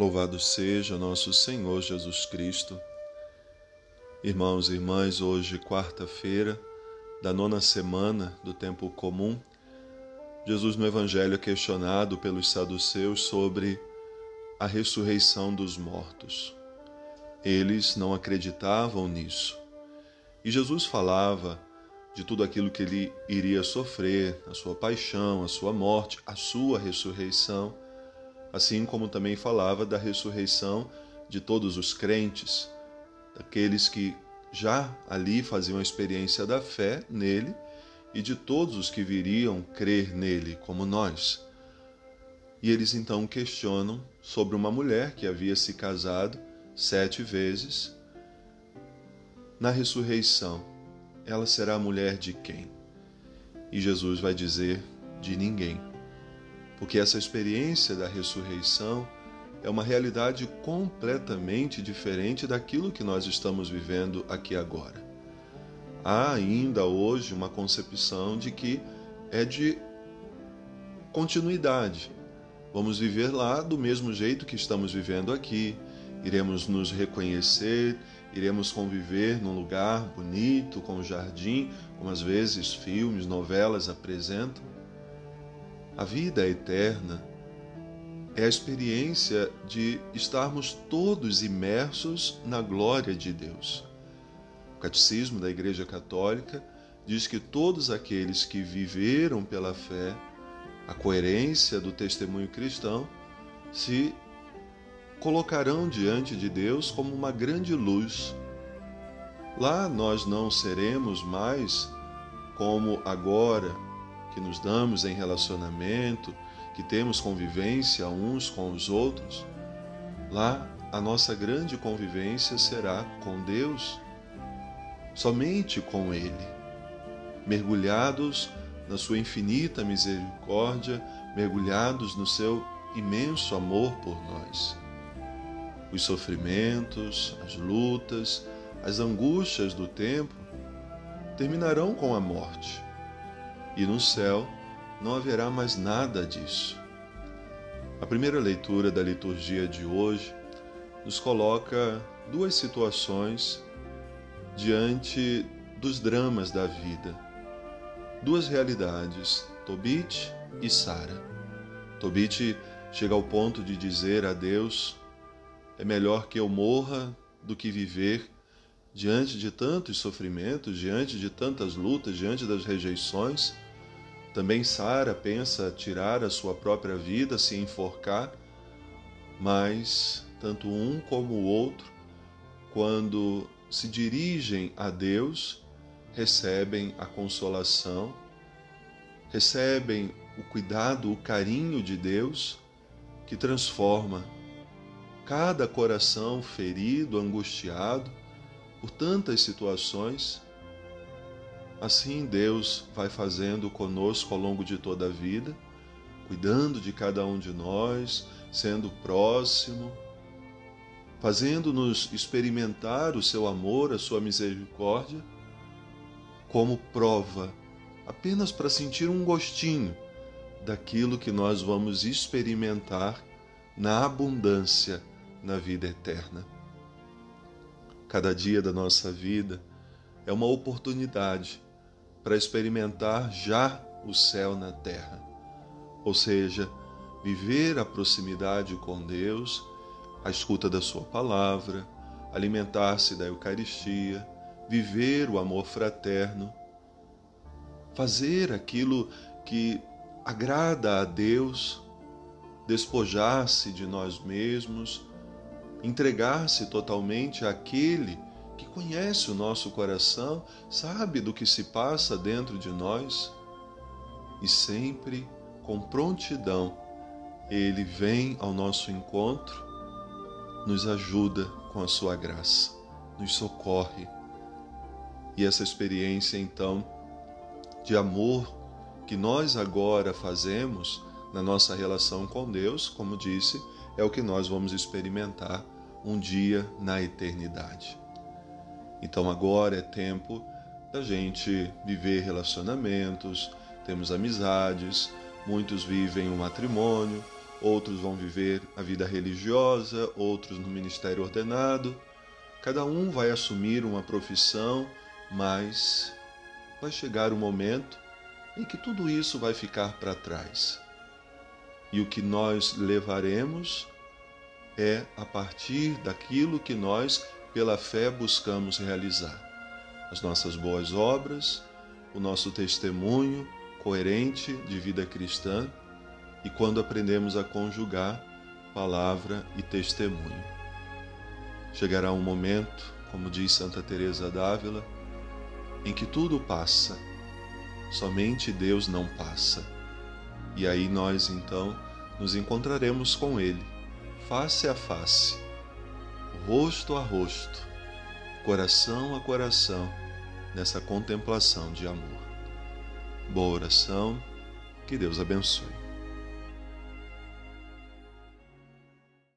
Louvado seja nosso Senhor Jesus Cristo. Irmãos e irmãs, hoje, quarta-feira da nona semana do tempo comum, Jesus no Evangelho é questionado pelos saduceus sobre a ressurreição dos mortos. Eles não acreditavam nisso. E Jesus falava de tudo aquilo que ele iria sofrer, a sua paixão, a sua morte, a sua ressurreição assim como também falava da ressurreição de todos os crentes, daqueles que já ali faziam a experiência da fé nele e de todos os que viriam crer nele, como nós. E eles então questionam sobre uma mulher que havia se casado sete vezes. Na ressurreição, ela será a mulher de quem? E Jesus vai dizer: de ninguém porque essa experiência da ressurreição é uma realidade completamente diferente daquilo que nós estamos vivendo aqui agora. Há ainda hoje uma concepção de que é de continuidade. Vamos viver lá do mesmo jeito que estamos vivendo aqui, iremos nos reconhecer, iremos conviver num lugar bonito, com um jardim, como às vezes filmes, novelas apresentam. A vida eterna é a experiência de estarmos todos imersos na glória de Deus. O Catecismo da Igreja Católica diz que todos aqueles que viveram pela fé a coerência do testemunho cristão se colocarão diante de Deus como uma grande luz. Lá nós não seremos mais como agora que nos damos em relacionamento, que temos convivência uns com os outros, lá a nossa grande convivência será com Deus, somente com Ele, mergulhados na Sua infinita misericórdia, mergulhados no Seu imenso amor por nós. Os sofrimentos, as lutas, as angústias do tempo terminarão com a morte e no céu não haverá mais nada disso. A primeira leitura da liturgia de hoje nos coloca duas situações diante dos dramas da vida. Duas realidades, Tobit e Sara. Tobit chega ao ponto de dizer a Deus: é melhor que eu morra do que viver diante de tantos sofrimentos, diante de tantas lutas, diante das rejeições. Também Sara pensa tirar a sua própria vida, se enforcar, mas tanto um como o outro, quando se dirigem a Deus, recebem a consolação, recebem o cuidado, o carinho de Deus que transforma cada coração ferido, angustiado, por tantas situações. Assim Deus vai fazendo conosco ao longo de toda a vida, cuidando de cada um de nós, sendo próximo, fazendo-nos experimentar o seu amor, a sua misericórdia, como prova, apenas para sentir um gostinho daquilo que nós vamos experimentar na abundância na vida eterna. Cada dia da nossa vida é uma oportunidade para experimentar já o céu na terra, ou seja, viver a proximidade com Deus, a escuta da Sua palavra, alimentar-se da Eucaristia, viver o amor fraterno, fazer aquilo que agrada a Deus, despojar-se de nós mesmos entregar-se totalmente àquele que conhece o nosso coração, sabe do que se passa dentro de nós e sempre com prontidão ele vem ao nosso encontro, nos ajuda com a sua graça, nos socorre. E essa experiência então de amor que nós agora fazemos na nossa relação com Deus, como disse, é o que nós vamos experimentar um dia na eternidade. Então agora é tempo da gente viver relacionamentos, temos amizades, muitos vivem o um matrimônio, outros vão viver a vida religiosa, outros no ministério ordenado. Cada um vai assumir uma profissão, mas vai chegar o um momento em que tudo isso vai ficar para trás. E o que nós levaremos é a partir daquilo que nós, pela fé, buscamos realizar. As nossas boas obras, o nosso testemunho coerente de vida cristã e quando aprendemos a conjugar palavra e testemunho. Chegará um momento, como diz Santa Teresa d'Ávila, em que tudo passa, somente Deus não passa. E aí nós então nos encontraremos com ele, face a face, rosto a rosto, coração a coração, nessa contemplação de amor. Boa oração, que Deus abençoe.